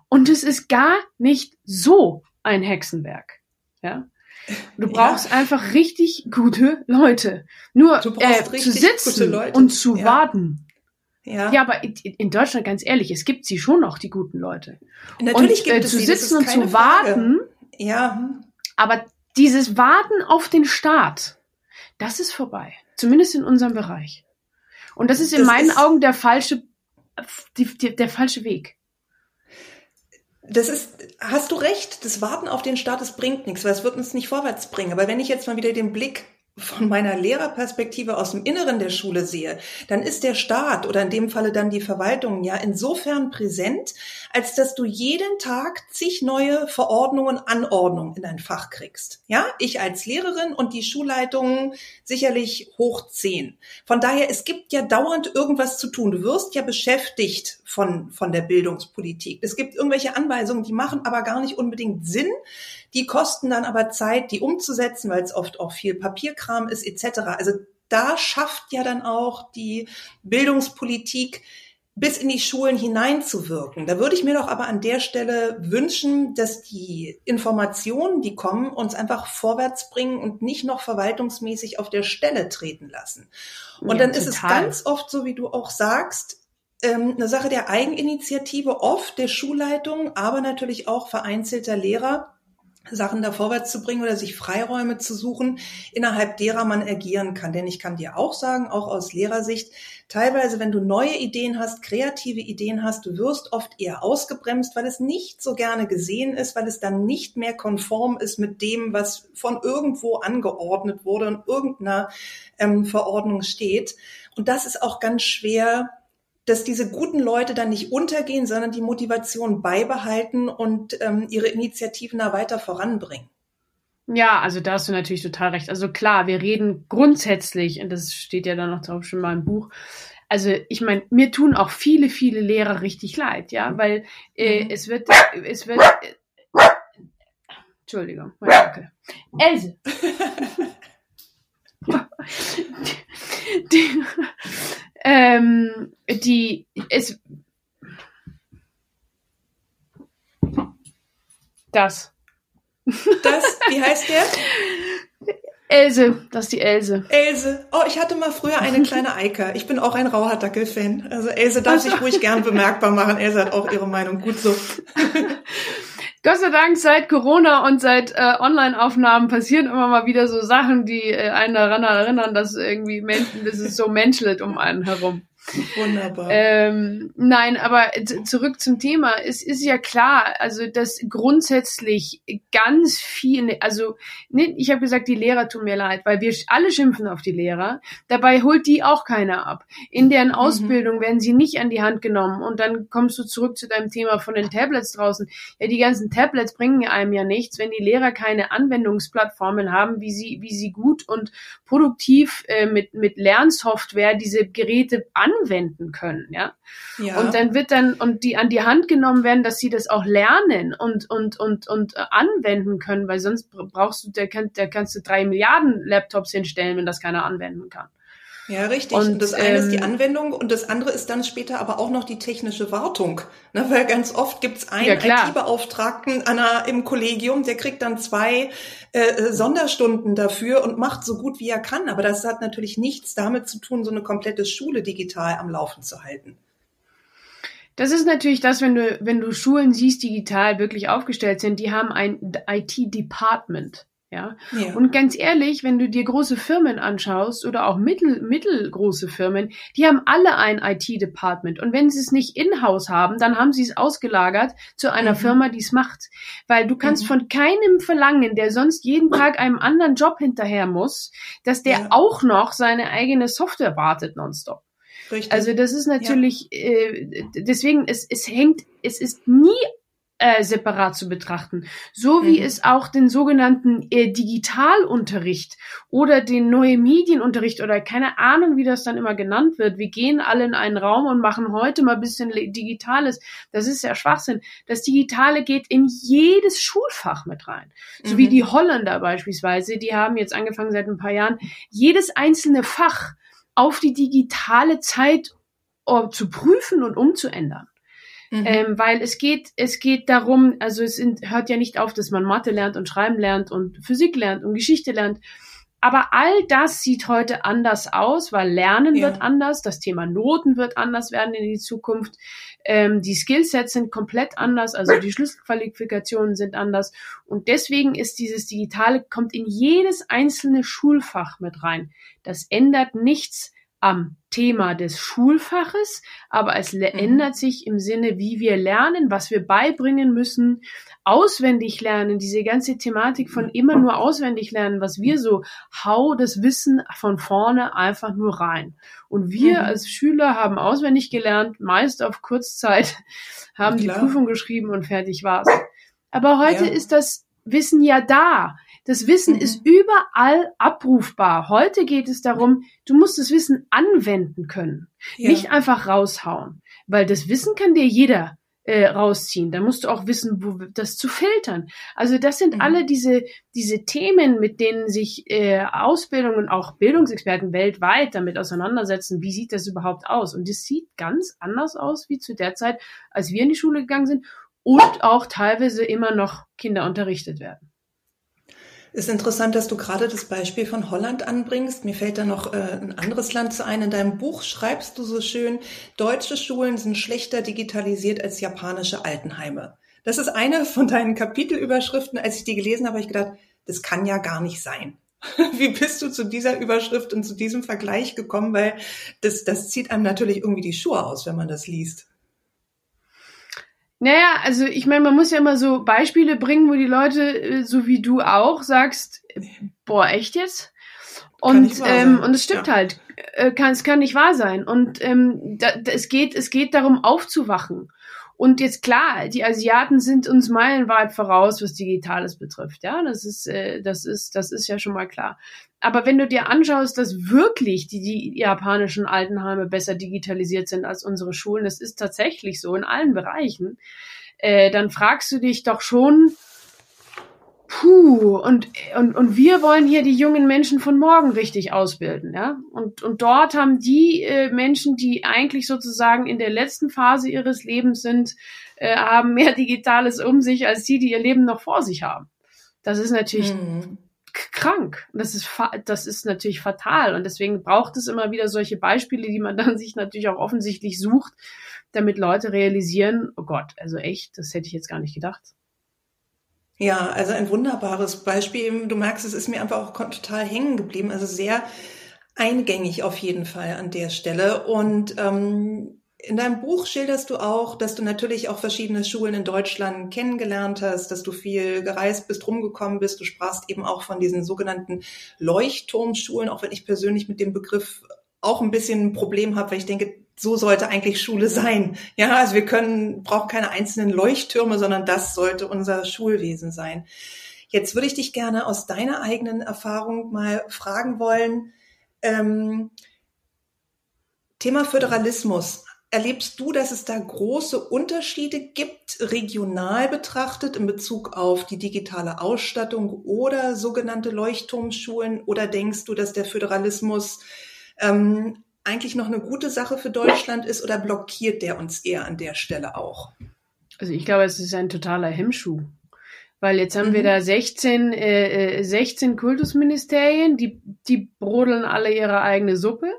Und es ist gar nicht so ein Hexenwerk. Ja. Du brauchst ja. einfach richtig gute Leute. Nur äh, zu sitzen und zu ja. warten. Ja. ja, aber in Deutschland, ganz ehrlich, es gibt sie schon noch, die guten Leute. Natürlich und, gibt äh, es zu sie, sitzen und zu Frage. warten. Ja. Aber dieses Warten auf den Staat, das ist vorbei. Zumindest in unserem Bereich. Und das ist in das meinen ist Augen der falsche, die, die, der falsche Weg das ist, hast du recht, das Warten auf den Start, das bringt nichts, weil es wird uns nicht vorwärts bringen. Aber wenn ich jetzt mal wieder den Blick von meiner Lehrerperspektive aus dem Inneren der Schule sehe, dann ist der Staat oder in dem Falle dann die Verwaltung ja insofern präsent, als dass du jeden Tag zig neue Verordnungen, Anordnungen in dein Fach kriegst. Ja, ich als Lehrerin und die Schulleitungen sicherlich hoch zehn. Von daher, es gibt ja dauernd irgendwas zu tun. Du wirst ja beschäftigt von, von der Bildungspolitik. Es gibt irgendwelche Anweisungen, die machen aber gar nicht unbedingt Sinn. Die kosten dann aber Zeit, die umzusetzen, weil es oft auch viel Papierkram ist etc. Also da schafft ja dann auch die Bildungspolitik bis in die Schulen hineinzuwirken. Da würde ich mir doch aber an der Stelle wünschen, dass die Informationen, die kommen, uns einfach vorwärts bringen und nicht noch verwaltungsmäßig auf der Stelle treten lassen. Und ja, dann total. ist es ganz oft so, wie du auch sagst, ähm, eine Sache der Eigeninitiative, oft der Schulleitung, aber natürlich auch vereinzelter Lehrer, Sachen da vorwärts zu bringen oder sich Freiräume zu suchen, innerhalb derer man agieren kann. Denn ich kann dir auch sagen, auch aus Lehrersicht, teilweise, wenn du neue Ideen hast, kreative Ideen hast, du wirst oft eher ausgebremst, weil es nicht so gerne gesehen ist, weil es dann nicht mehr konform ist mit dem, was von irgendwo angeordnet wurde und irgendeiner ähm, Verordnung steht. Und das ist auch ganz schwer dass diese guten Leute dann nicht untergehen, sondern die Motivation beibehalten und ähm, ihre Initiativen da weiter voranbringen. Ja, also da hast du natürlich total recht. Also klar, wir reden grundsätzlich, und das steht ja dann noch drauf schon mal im Buch, also ich meine, mir tun auch viele, viele Lehrer richtig leid, ja, weil äh, mhm. es wird, es wird, äh, Entschuldigung, mein Onkel. Else. (laughs) (laughs) die, die, ähm, die es das. Das, wie (laughs) heißt der? Else, das ist die Else. Else. Oh, ich hatte mal früher eine kleine Eike. Ich bin auch ein Rauhardackel-Fan. Also Else darf sich ruhig gern bemerkbar machen. Else hat auch ihre Meinung. Gut so. (laughs) Gott sei Dank seit Corona und seit äh, Online-Aufnahmen passieren immer mal wieder so Sachen, die äh, einen daran erinnern, dass irgendwie Menschen, das ist so menschelt um einen herum. (laughs) Wunderbar. Ähm, nein, aber zurück zum Thema. Es ist ja klar, also dass grundsätzlich ganz viel, also ne, ich habe gesagt, die Lehrer tun mir leid, weil wir alle schimpfen auf die Lehrer. Dabei holt die auch keiner ab. In deren mhm. Ausbildung mhm. werden sie nicht an die Hand genommen. Und dann kommst du zurück zu deinem Thema von den Tablets draußen. Ja, die ganzen Tablets bringen einem ja nichts, wenn die Lehrer keine Anwendungsplattformen haben, wie sie, wie sie gut und produktiv äh, mit, mit Lernsoftware diese Geräte an anwenden können, ja? ja. Und dann wird dann und die an die Hand genommen werden, dass sie das auch lernen und und und und äh, anwenden können, weil sonst brauchst du, der, der kannst du drei Milliarden Laptops hinstellen, wenn das keiner anwenden kann. Ja, richtig. Und, das eine ähm, ist die ähm, Anwendung und das andere ist dann später aber auch noch die technische Wartung. Ne, weil ganz oft gibt's einen ja, IT-Beauftragten im Kollegium, der kriegt dann zwei äh, äh, Sonderstunden dafür und macht so gut wie er kann. Aber das hat natürlich nichts damit zu tun, so eine komplette Schule digital am Laufen zu halten. Das ist natürlich das, wenn du, wenn du Schulen siehst, digital wirklich aufgestellt sind, die haben ein IT-Department. Ja? ja. Und ganz ehrlich, wenn du dir große Firmen anschaust oder auch mittel, mittelgroße Firmen, die haben alle ein IT-Department. Und wenn sie es nicht in-house haben, dann haben sie es ausgelagert zu einer mhm. Firma, die es macht. Weil du kannst mhm. von keinem verlangen, der sonst jeden Tag einem anderen Job hinterher muss, dass der ja. auch noch seine eigene Software wartet nonstop. Richtig. Also das ist natürlich, ja. äh, deswegen, es, es hängt, es ist nie äh, separat zu betrachten. So wie mhm. es auch den sogenannten äh, Digitalunterricht oder den neue Medienunterricht oder keine Ahnung, wie das dann immer genannt wird. Wir gehen alle in einen Raum und machen heute mal ein bisschen Digitales. Das ist ja Schwachsinn. Das Digitale geht in jedes Schulfach mit rein. So mhm. wie die Holländer beispielsweise, die haben jetzt angefangen seit ein paar Jahren, jedes einzelne Fach auf die digitale Zeit uh, zu prüfen und umzuändern. Mhm. Ähm, weil es geht, es geht darum, also es hört ja nicht auf, dass man Mathe lernt und Schreiben lernt und Physik lernt und Geschichte lernt. Aber all das sieht heute anders aus, weil Lernen ja. wird anders, das Thema Noten wird anders werden in die Zukunft. Ähm, die Skillsets sind komplett anders, also die Schlüsselqualifikationen sind anders. Und deswegen ist dieses Digitale, kommt in jedes einzelne Schulfach mit rein. Das ändert nichts am Thema des Schulfaches, aber es mhm. ändert sich im Sinne, wie wir lernen, was wir beibringen müssen, auswendig lernen, diese ganze Thematik von immer nur auswendig lernen, was wir so, hau das Wissen von vorne einfach nur rein. Und wir mhm. als Schüler haben auswendig gelernt, meist auf Kurzzeit, (laughs) haben Klar. die Prüfung geschrieben und fertig war's. Aber heute ja. ist das Wissen ja da. Das Wissen mhm. ist überall abrufbar. Heute geht es darum, du musst das Wissen anwenden können, ja. nicht einfach raushauen, weil das Wissen kann dir jeder äh, rausziehen. Da musst du auch wissen, wo das zu filtern. Also das sind mhm. alle diese diese Themen, mit denen sich äh, Ausbildung und auch Bildungsexperten weltweit damit auseinandersetzen. Wie sieht das überhaupt aus? Und es sieht ganz anders aus wie zu der Zeit, als wir in die Schule gegangen sind und auch teilweise immer noch Kinder unterrichtet werden. Ist interessant, dass du gerade das Beispiel von Holland anbringst. Mir fällt da noch äh, ein anderes Land zu ein. In deinem Buch schreibst du so schön, deutsche Schulen sind schlechter digitalisiert als japanische Altenheime. Das ist eine von deinen Kapitelüberschriften. Als ich die gelesen habe, habe ich gedacht, das kann ja gar nicht sein. (laughs) Wie bist du zu dieser Überschrift und zu diesem Vergleich gekommen? Weil das, das zieht einem natürlich irgendwie die Schuhe aus, wenn man das liest. Naja, also ich meine, man muss ja immer so Beispiele bringen, wo die Leute, äh, so wie du auch, sagst, boah, echt jetzt? Und ähm, und es stimmt ja. halt, äh, kann es kann nicht wahr sein. Und ähm, da, da, es geht es geht darum aufzuwachen. Und jetzt klar, die Asiaten sind uns meilenweit voraus, was Digitales betrifft. Ja, das ist äh, das ist das ist ja schon mal klar. Aber wenn du dir anschaust, dass wirklich die, die japanischen Altenheime besser digitalisiert sind als unsere Schulen, das ist tatsächlich so in allen Bereichen, äh, dann fragst du dich doch schon, puh, und, und, und wir wollen hier die jungen Menschen von morgen richtig ausbilden, ja. Und, und dort haben die äh, Menschen, die eigentlich sozusagen in der letzten Phase ihres Lebens sind, äh, haben mehr (laughs) Digitales um sich als die, die ihr Leben noch vor sich haben. Das ist natürlich mhm krank. Das ist, das ist natürlich fatal. Und deswegen braucht es immer wieder solche Beispiele, die man (laughs) dann sich natürlich auch offensichtlich sucht, damit Leute realisieren, oh Gott, also echt, das hätte ich jetzt gar nicht gedacht. Ja, also ein wunderbares Beispiel. Du merkst, es ist mir einfach auch total hängen geblieben. Also sehr eingängig auf jeden Fall an der Stelle. Und ähm, in deinem Buch schilderst du auch, dass du natürlich auch verschiedene Schulen in Deutschland kennengelernt hast, dass du viel gereist bist, rumgekommen bist. Du sprachst eben auch von diesen sogenannten Leuchtturmschulen, auch wenn ich persönlich mit dem Begriff auch ein bisschen ein Problem habe, weil ich denke, so sollte eigentlich Schule sein. Ja, also wir können, brauchen keine einzelnen Leuchttürme, sondern das sollte unser Schulwesen sein. Jetzt würde ich dich gerne aus deiner eigenen Erfahrung mal fragen wollen. Ähm, Thema Föderalismus. Erlebst du, dass es da große Unterschiede gibt, regional betrachtet, in Bezug auf die digitale Ausstattung oder sogenannte Leuchtturmschulen? Oder denkst du, dass der Föderalismus ähm, eigentlich noch eine gute Sache für Deutschland ist oder blockiert der uns eher an der Stelle auch? Also ich glaube, es ist ein totaler Hemmschuh. Weil jetzt haben mhm. wir da 16, äh, 16 äh, Kultusministerien, die, die brodeln alle ihre eigene Suppe.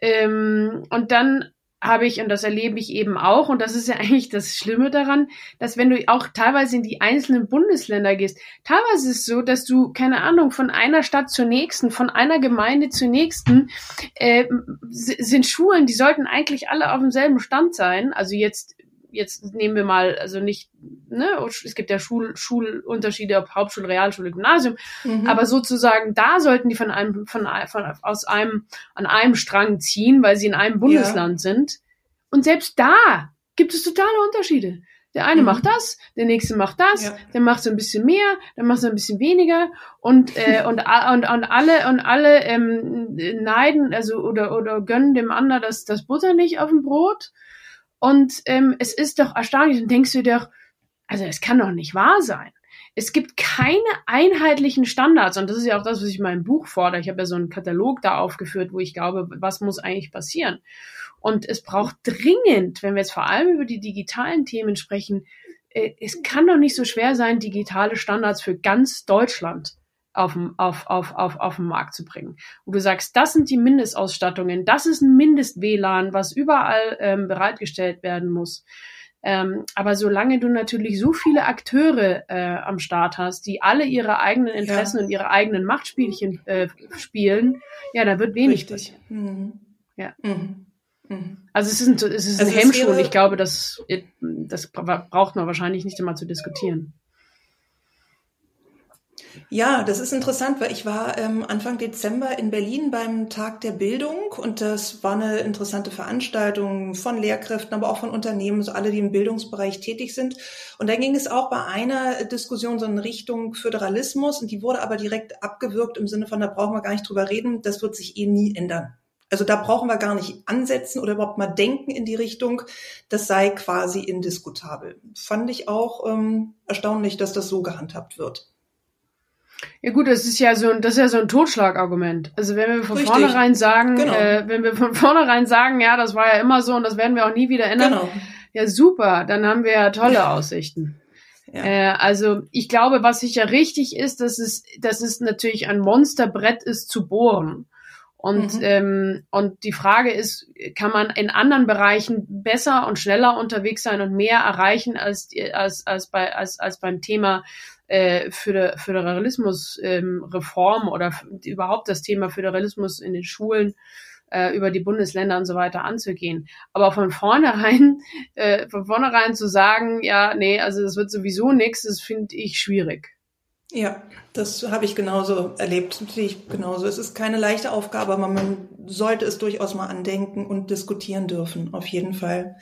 Ähm, und dann habe ich, und das erlebe ich eben auch, und das ist ja eigentlich das Schlimme daran, dass wenn du auch teilweise in die einzelnen Bundesländer gehst, teilweise ist es so, dass du, keine Ahnung, von einer Stadt zur nächsten, von einer Gemeinde zur nächsten, äh, sind Schulen, die sollten eigentlich alle auf demselben Stand sein. Also jetzt jetzt nehmen wir mal, also nicht, ne, es gibt ja Schul, Schulunterschiede, ob Hauptschule, Realschule, Gymnasium, mhm. aber sozusagen da sollten die von einem, von, von, aus einem, an einem Strang ziehen, weil sie in einem Bundesland ja. sind. Und selbst da gibt es totale Unterschiede. Der eine mhm. macht das, der nächste macht das, ja. der macht so ein bisschen mehr, der macht so ein bisschen weniger und äh, (laughs) und, und und alle und alle ähm, neiden also oder oder gönnen dem anderen das das Butter nicht auf dem Brot und ähm, es ist doch erstaunlich, dann denkst du dir doch, also es kann doch nicht wahr sein. Es gibt keine einheitlichen Standards und das ist ja auch das, was ich in meinem Buch fordere. Ich habe ja so einen Katalog da aufgeführt, wo ich glaube, was muss eigentlich passieren. Und es braucht dringend, wenn wir jetzt vor allem über die digitalen Themen sprechen, äh, es kann doch nicht so schwer sein, digitale Standards für ganz Deutschland auf, auf, auf, auf, auf den Markt zu bringen. Wo du sagst, das sind die Mindestausstattungen, das ist ein Mindest-WLAN, was überall ähm, bereitgestellt werden muss. Ähm, aber solange du natürlich so viele Akteure äh, am Start hast, die alle ihre eigenen Interessen ja. und ihre eigenen Machtspielchen äh, spielen, ja, da wird wenig Richtig. Mhm. Ja. Mhm. Mhm. Also es ist ein, es ist also ein Hemmschuh und ich glaube, das, das braucht man wahrscheinlich nicht immer zu diskutieren. Ja, das ist interessant, weil ich war ähm, Anfang Dezember in Berlin beim Tag der Bildung und das war eine interessante Veranstaltung von Lehrkräften, aber auch von Unternehmen, so alle, die im Bildungsbereich tätig sind. Und da ging es auch bei einer Diskussion so in Richtung Föderalismus und die wurde aber direkt abgewürgt im Sinne von, da brauchen wir gar nicht drüber reden, das wird sich eh nie ändern. Also da brauchen wir gar nicht ansetzen oder überhaupt mal denken in die Richtung, das sei quasi indiskutabel. Fand ich auch ähm, erstaunlich, dass das so gehandhabt wird. Ja gut, das ist ja so ein, das ist ja so ein Totschlagargument. Also wenn wir von Richtig. vornherein sagen, genau. äh, wenn wir von (laughs) vornherein sagen, ja, das war ja immer so und das werden wir auch nie wieder ändern, genau. ja super, dann haben wir ja tolle. Aussichten. Ja. Äh, also ich glaube, was sicher richtig ist, dass es, dass es natürlich ein Monsterbrett ist zu bohren. Und, mhm. ähm, und die Frage ist, kann man in anderen Bereichen besser und schneller unterwegs sein und mehr erreichen als, als, als, bei, als, als beim Thema äh, Föderalismusreform ähm, oder überhaupt das Thema Föderalismus in den Schulen äh, über die Bundesländer und so weiter anzugehen. Aber von vornherein, (laughs) äh, von vornherein zu sagen, ja, nee, also das wird sowieso nichts, das finde ich schwierig. Ja, das habe ich genauso erlebt, natürlich genauso. Es ist keine leichte Aufgabe, aber man sollte es durchaus mal andenken und diskutieren dürfen, auf jeden Fall.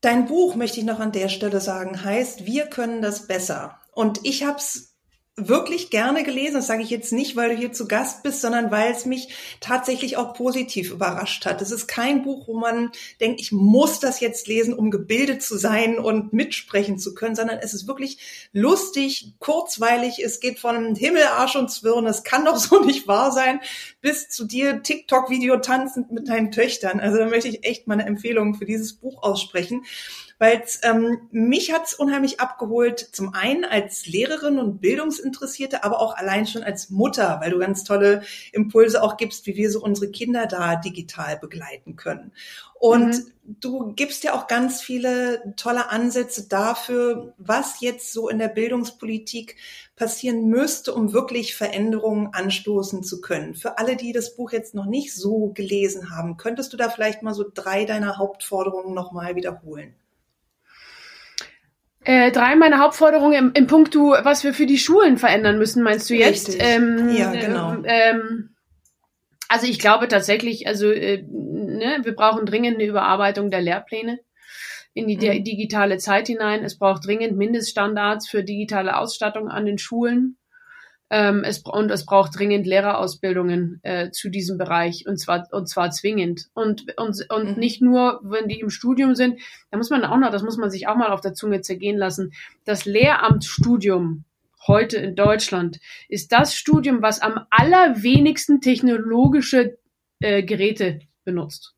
Dein Buch, möchte ich noch an der Stelle sagen, heißt Wir können das besser. Und ich habe es wirklich gerne gelesen. Das sage ich jetzt nicht, weil du hier zu Gast bist, sondern weil es mich tatsächlich auch positiv überrascht hat. Es ist kein Buch, wo man denkt, ich muss das jetzt lesen, um gebildet zu sein und mitsprechen zu können, sondern es ist wirklich lustig, kurzweilig. Es geht von Himmel, Arsch und Zwirn. Es kann doch (laughs) so nicht wahr sein, bis zu dir TikTok-Video tanzend mit deinen Töchtern. Also da möchte ich echt meine Empfehlung für dieses Buch aussprechen weil ähm, mich hat's unheimlich abgeholt, zum einen als Lehrerin und Bildungsinteressierte, aber auch allein schon als Mutter, weil du ganz tolle Impulse auch gibst, wie wir so unsere Kinder da digital begleiten können. Und mhm. du gibst ja auch ganz viele tolle Ansätze dafür, was jetzt so in der Bildungspolitik passieren müsste, um wirklich Veränderungen anstoßen zu können. Für alle, die das Buch jetzt noch nicht so gelesen haben, könntest du da vielleicht mal so drei deiner Hauptforderungen nochmal wiederholen? Äh, drei meiner Hauptforderungen im, im Punktu, was wir für die Schulen verändern müssen, meinst du jetzt? Ähm, ja, genau. Ähm, also ich glaube tatsächlich, also äh, ne, wir brauchen dringend eine Überarbeitung der Lehrpläne in die mhm. digitale Zeit hinein. Es braucht dringend Mindeststandards für digitale Ausstattung an den Schulen. Ähm, es, und es braucht dringend Lehrerausbildungen äh, zu diesem Bereich und zwar und zwar zwingend. Und und und mhm. nicht nur wenn die im Studium sind da muss man auch noch das muss man sich auch mal auf der Zunge zergehen lassen. Das Lehramtsstudium heute in Deutschland ist das Studium was am allerwenigsten technologische äh, Geräte benutzt.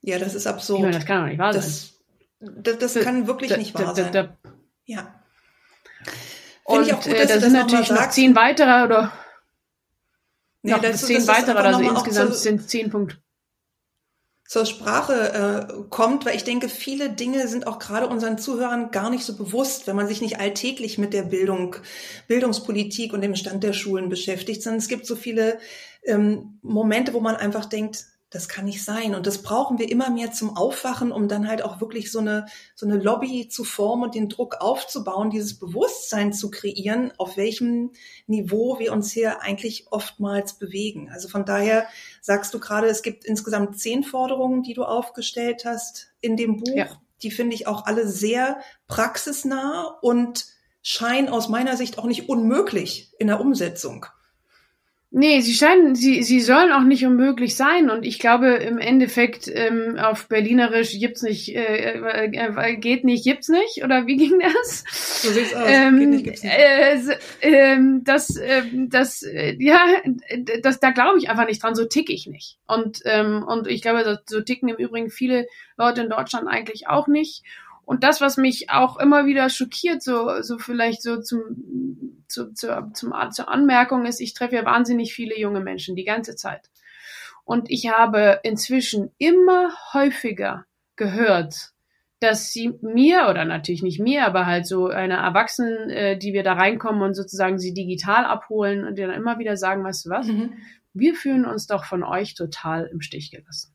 Ja das ist absurd meine, das kann doch nicht wahr das, sein. das, das kann wirklich da, nicht wahr da, da, sein ja und ich auch gut, äh, da sind natürlich noch zehn weitere oder nee, noch das, zehn das weitere, also insgesamt sind zehn Punkte zur Sprache äh, kommt, weil ich denke, viele Dinge sind auch gerade unseren Zuhörern gar nicht so bewusst, wenn man sich nicht alltäglich mit der Bildung, Bildungspolitik und dem Stand der Schulen beschäftigt, sondern es gibt so viele ähm, Momente, wo man einfach denkt, das kann nicht sein. Und das brauchen wir immer mehr zum Aufwachen, um dann halt auch wirklich so eine, so eine Lobby zu formen und den Druck aufzubauen, dieses Bewusstsein zu kreieren, auf welchem Niveau wir uns hier eigentlich oftmals bewegen. Also von daher sagst du gerade, es gibt insgesamt zehn Forderungen, die du aufgestellt hast in dem Buch. Ja. Die finde ich auch alle sehr praxisnah und scheinen aus meiner Sicht auch nicht unmöglich in der Umsetzung. Nee, sie scheinen, sie, sie sollen auch nicht unmöglich sein. Und ich glaube, im Endeffekt ähm, auf Berlinerisch gibt's nicht, äh, äh, äh, geht nicht, gibt's nicht. Oder wie (laughs) ging das? So sieht's aus. Ähm, geht nicht, gibt's nicht. Äh, äh, das, äh, das, äh, ja, das, da glaube ich einfach nicht dran. So tick ich nicht. Und ähm, und ich glaube, so ticken im Übrigen viele Leute in Deutschland eigentlich auch nicht. Und das, was mich auch immer wieder schockiert, so, so vielleicht so zum, zu, zu, zum, zur Anmerkung ist, ich treffe ja wahnsinnig viele junge Menschen die ganze Zeit. Und ich habe inzwischen immer häufiger gehört, dass sie mir, oder natürlich nicht mir, aber halt so eine Erwachsenen, äh, die wir da reinkommen und sozusagen sie digital abholen und dann immer wieder sagen, weißt du was, mhm. wir fühlen uns doch von euch total im Stich gelassen.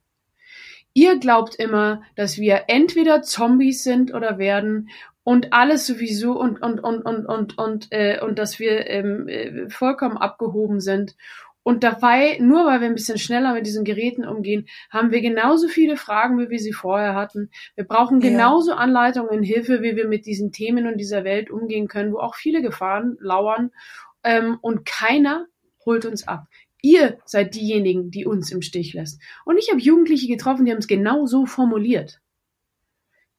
Ihr glaubt immer, dass wir entweder Zombies sind oder werden und alles sowieso und und und und und und äh, und dass wir ähm, äh, vollkommen abgehoben sind. Und dabei, nur weil wir ein bisschen schneller mit diesen Geräten umgehen, haben wir genauso viele Fragen, wie wir sie vorher hatten. Wir brauchen genauso ja. Anleitungen und Hilfe, wie wir mit diesen Themen und dieser Welt umgehen können, wo auch viele Gefahren lauern. Ähm, und keiner holt uns ab. Ihr seid diejenigen, die uns im Stich lässt. Und ich habe Jugendliche getroffen, die haben es genau so formuliert.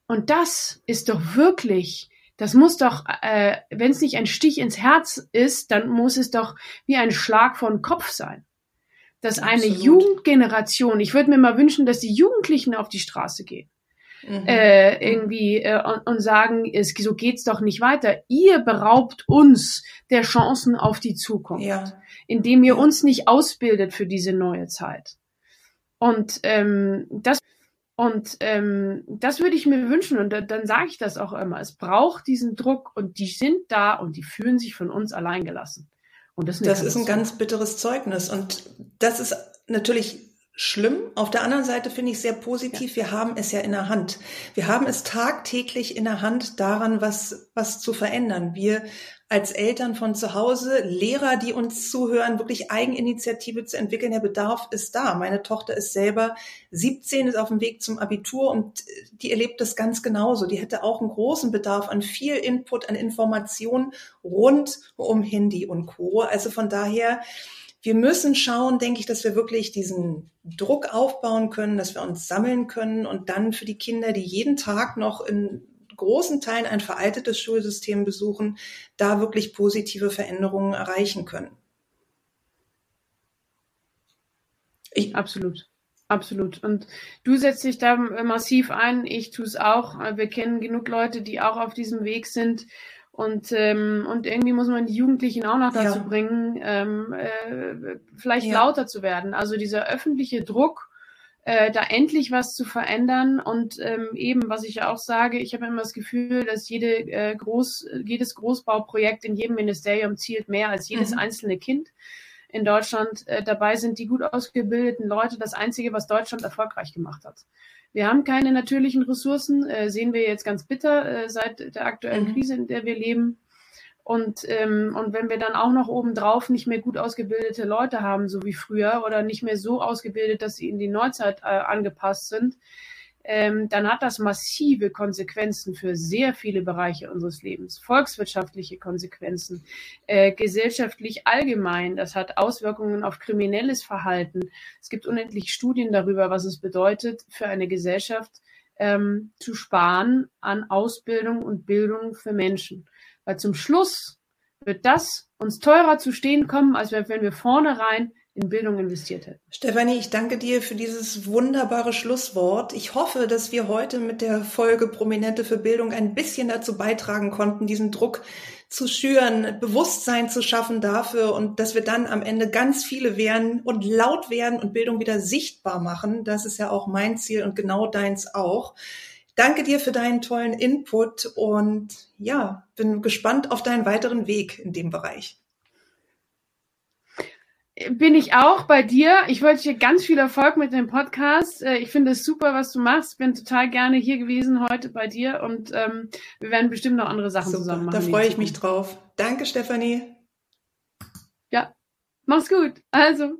Und das ist doch wirklich, das muss doch, äh, wenn es nicht ein Stich ins Herz ist, dann muss es doch wie ein Schlag von Kopf sein. Dass Absolut. eine Jugendgeneration, ich würde mir mal wünschen, dass die Jugendlichen auf die Straße gehen mhm. äh, irgendwie äh, und, und sagen, es, so geht's doch nicht weiter. Ihr beraubt uns der Chancen auf die Zukunft, ja. indem ihr uns nicht ausbildet für diese neue Zeit. Und ähm, das und ähm, das würde ich mir wünschen und dann, dann sage ich das auch immer. Es braucht diesen Druck und die sind da und die fühlen sich von uns allein gelassen. Und das, das ist ein ganz bitteres Zeugnis und das ist natürlich schlimm. Auf der anderen Seite finde ich sehr positiv, wir haben es ja in der Hand. Wir haben es tagtäglich in der Hand, daran was, was zu verändern. Wir als Eltern von zu Hause, Lehrer, die uns zuhören, wirklich Eigeninitiative zu entwickeln. Der Bedarf ist da. Meine Tochter ist selber 17, ist auf dem Weg zum Abitur und die erlebt das ganz genauso. Die hätte auch einen großen Bedarf an viel Input, an Informationen rund um Handy und Co. Also von daher, wir müssen schauen, denke ich, dass wir wirklich diesen Druck aufbauen können, dass wir uns sammeln können und dann für die Kinder, die jeden Tag noch in großen Teilen ein veraltetes Schulsystem besuchen, da wirklich positive Veränderungen erreichen können. Ich Absolut. Absolut. Und du setzt dich da massiv ein. Ich tue es auch. Wir kennen genug Leute, die auch auf diesem Weg sind. Und, ähm, und irgendwie muss man die Jugendlichen auch noch dazu ja. bringen, ähm, äh, vielleicht ja. lauter zu werden. Also dieser öffentliche Druck, äh, da endlich was zu verändern. Und ähm, eben, was ich ja auch sage, ich habe immer das Gefühl, dass jede, äh, Groß, jedes Großbauprojekt in jedem Ministerium zielt mehr als jedes mhm. einzelne Kind in Deutschland. Äh, dabei sind die gut ausgebildeten Leute das Einzige, was Deutschland erfolgreich gemacht hat. Wir haben keine natürlichen Ressourcen, äh, sehen wir jetzt ganz bitter äh, seit der aktuellen mhm. Krise, in der wir leben. Und, ähm, und wenn wir dann auch noch obendrauf nicht mehr gut ausgebildete Leute haben, so wie früher, oder nicht mehr so ausgebildet, dass sie in die Neuzeit äh, angepasst sind, ähm, dann hat das massive Konsequenzen für sehr viele Bereiche unseres Lebens. Volkswirtschaftliche Konsequenzen, äh, gesellschaftlich allgemein. Das hat Auswirkungen auf kriminelles Verhalten. Es gibt unendlich Studien darüber, was es bedeutet, für eine Gesellschaft ähm, zu sparen an Ausbildung und Bildung für Menschen. Weil zum Schluss wird das uns teurer zu stehen kommen, als wenn wir vornherein in Bildung investiert hätten. Stefanie, ich danke dir für dieses wunderbare Schlusswort. Ich hoffe, dass wir heute mit der Folge Prominente für Bildung ein bisschen dazu beitragen konnten, diesen Druck zu schüren, Bewusstsein zu schaffen dafür und dass wir dann am Ende ganz viele werden und laut werden und Bildung wieder sichtbar machen. Das ist ja auch mein Ziel und genau deins auch. Danke dir für deinen tollen Input und ja, bin gespannt auf deinen weiteren Weg in dem Bereich bin ich auch bei dir. Ich wollte dir ganz viel Erfolg mit dem Podcast. Äh, ich finde es super, was du machst. Bin total gerne hier gewesen heute bei dir und ähm, wir werden bestimmt noch andere Sachen super, zusammen machen. Da freue ich mich drauf. Danke, Stefanie. Ja, mach's gut. Also.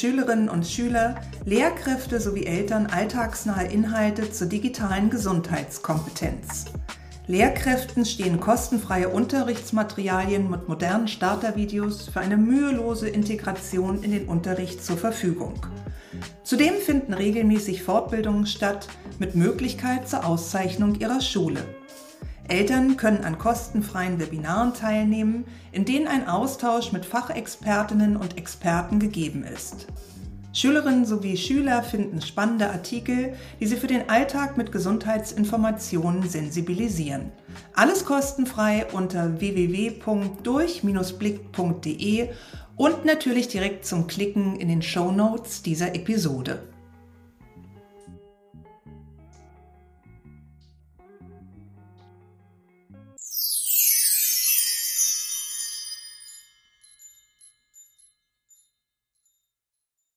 Schülerinnen und Schüler, Lehrkräfte sowie Eltern alltagsnahe Inhalte zur digitalen Gesundheitskompetenz. Lehrkräften stehen kostenfreie Unterrichtsmaterialien mit modernen Startervideos für eine mühelose Integration in den Unterricht zur Verfügung. Zudem finden regelmäßig Fortbildungen statt mit Möglichkeit zur Auszeichnung ihrer Schule. Eltern können an kostenfreien Webinaren teilnehmen, in denen ein Austausch mit Fachexpertinnen und Experten gegeben ist. Schülerinnen sowie Schüler finden spannende Artikel, die sie für den Alltag mit Gesundheitsinformationen sensibilisieren. Alles kostenfrei unter www.durch-blick.de und natürlich direkt zum Klicken in den Show Notes dieser Episode.